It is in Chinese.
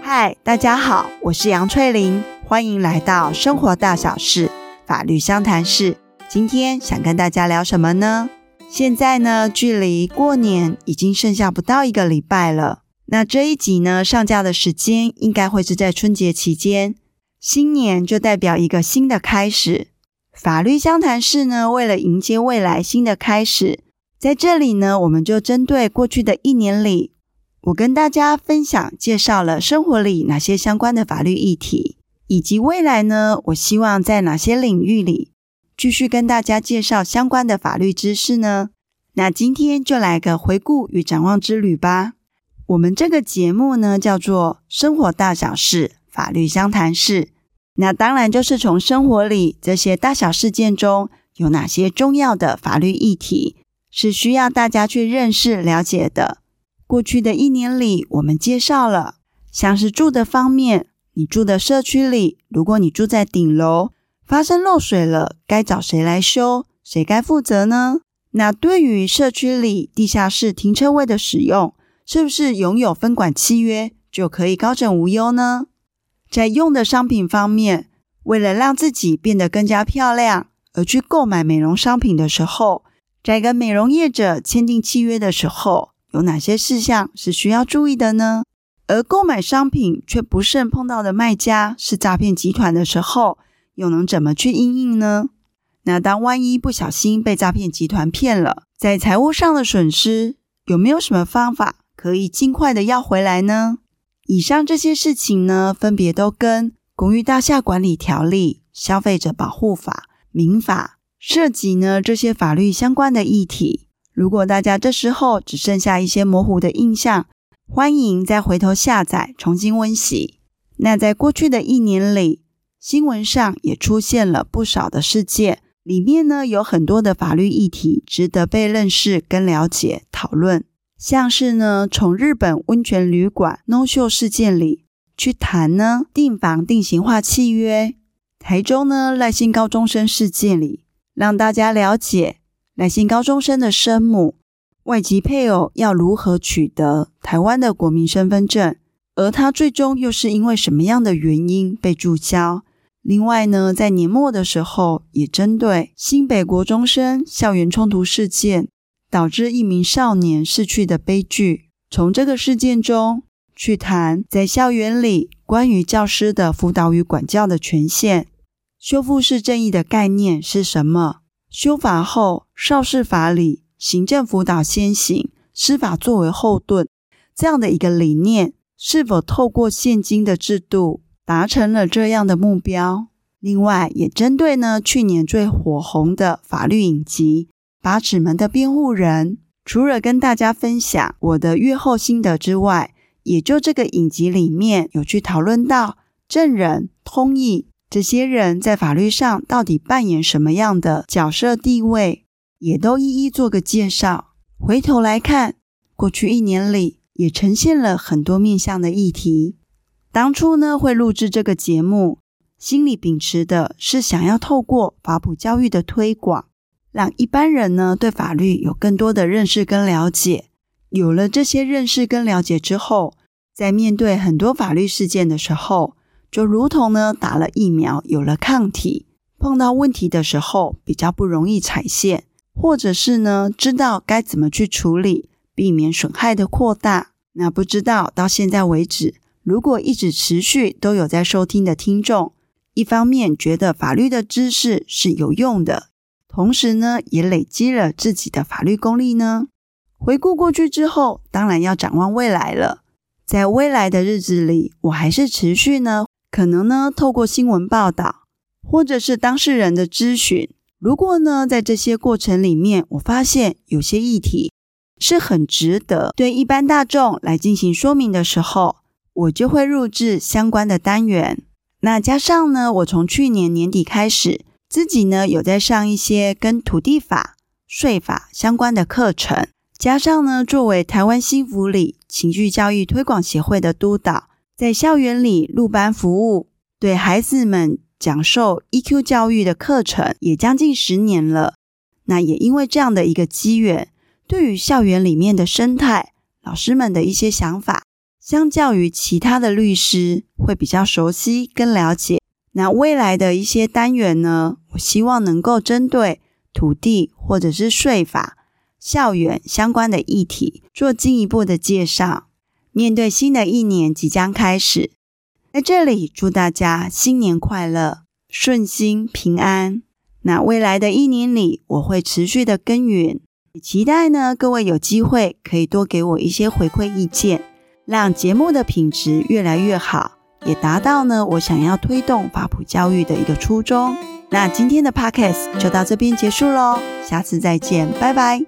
嗨，大家好，我是杨翠玲，欢迎来到生活大小事法律相谈室。今天想跟大家聊什么呢？现在呢，距离过年已经剩下不到一个礼拜了。那这一集呢，上架的时间应该会是在春节期间。新年就代表一个新的开始。法律相谈室呢，为了迎接未来新的开始，在这里呢，我们就针对过去的一年里，我跟大家分享介绍了生活里哪些相关的法律议题，以及未来呢，我希望在哪些领域里继续跟大家介绍相关的法律知识呢？那今天就来个回顾与展望之旅吧。我们这个节目呢，叫做《生活大小事法律相谈室》。那当然就是从生活里这些大小事件中，有哪些重要的法律议题是需要大家去认识了解的。过去的一年里，我们介绍了像是住的方面，你住的社区里，如果你住在顶楼，发生漏水了，该找谁来修？谁该负责呢？那对于社区里地下室停车位的使用，是不是拥有分管契约就可以高枕无忧呢？在用的商品方面，为了让自己变得更加漂亮而去购买美容商品的时候，在跟美容业者签订契约的时候，有哪些事项是需要注意的呢？而购买商品却不慎碰到的卖家是诈骗集团的时候，又能怎么去应应呢？那当万一不小心被诈骗集团骗了，在财务上的损失，有没有什么方法可以尽快的要回来呢？以上这些事情呢，分别都跟《公寓大厦管理条例》、《消费者保护法》、《民法》涉及呢这些法律相关的议题。如果大家这时候只剩下一些模糊的印象，欢迎再回头下载重新温习。那在过去的一年里，新闻上也出现了不少的事件，里面呢有很多的法律议题值得被认识跟了解讨论。像是呢，从日本温泉旅馆 no show 事件里去谈呢，订房定型化契约；台中呢赖姓高中生事件里，让大家了解赖姓高中生的生母外籍配偶要如何取得台湾的国民身份证，而他最终又是因为什么样的原因被注销。另外呢，在年末的时候，也针对新北国中生校园冲突事件。导致一名少年逝去的悲剧，从这个事件中去谈在校园里关于教师的辅导与管教的权限，修复式正义的概念是什么？修法后，少事法理行政辅导先行，司法作为后盾，这样的一个理念，是否透过现今的制度达成了这样的目标？另外，也针对呢去年最火红的法律影集。八尺门的辩护人，除了跟大家分享我的阅后心得之外，也就这个影集里面有去讨论到证人、通译这些人在法律上到底扮演什么样的角色地位，也都一一做个介绍。回头来看，过去一年里也呈现了很多面向的议题。当初呢，会录制这个节目，心里秉持的是想要透过法普教育的推广。让一般人呢对法律有更多的认识跟了解，有了这些认识跟了解之后，在面对很多法律事件的时候，就如同呢打了疫苗，有了抗体，碰到问题的时候比较不容易踩线，或者是呢知道该怎么去处理，避免损害的扩大。那不知道到现在为止，如果一直持续都有在收听的听众，一方面觉得法律的知识是有用的。同时呢，也累积了自己的法律功力呢。回顾过去之后，当然要展望未来了。在未来的日子里，我还是持续呢，可能呢，透过新闻报道，或者是当事人的咨询。如果呢，在这些过程里面，我发现有些议题是很值得对一般大众来进行说明的时候，我就会录制相关的单元。那加上呢，我从去年年底开始。自己呢，有在上一些跟土地法、税法相关的课程，加上呢，作为台湾新福里情绪教育推广协会的督导，在校园里入班服务，对孩子们讲授 EQ 教育的课程也将近十年了。那也因为这样的一个机缘，对于校园里面的生态、老师们的一些想法，相较于其他的律师会比较熟悉跟了解。那未来的一些单元呢，我希望能够针对土地或者是税法、校园相关的议题做进一步的介绍。面对新的一年即将开始，在这里祝大家新年快乐、顺心平安。那未来的一年里，我会持续的耕耘，也期待呢各位有机会可以多给我一些回馈意见，让节目的品质越来越好，也达到呢我想要推动法普教育的一个初衷。那今天的 Podcast 就到这边结束喽，下次再见，拜拜。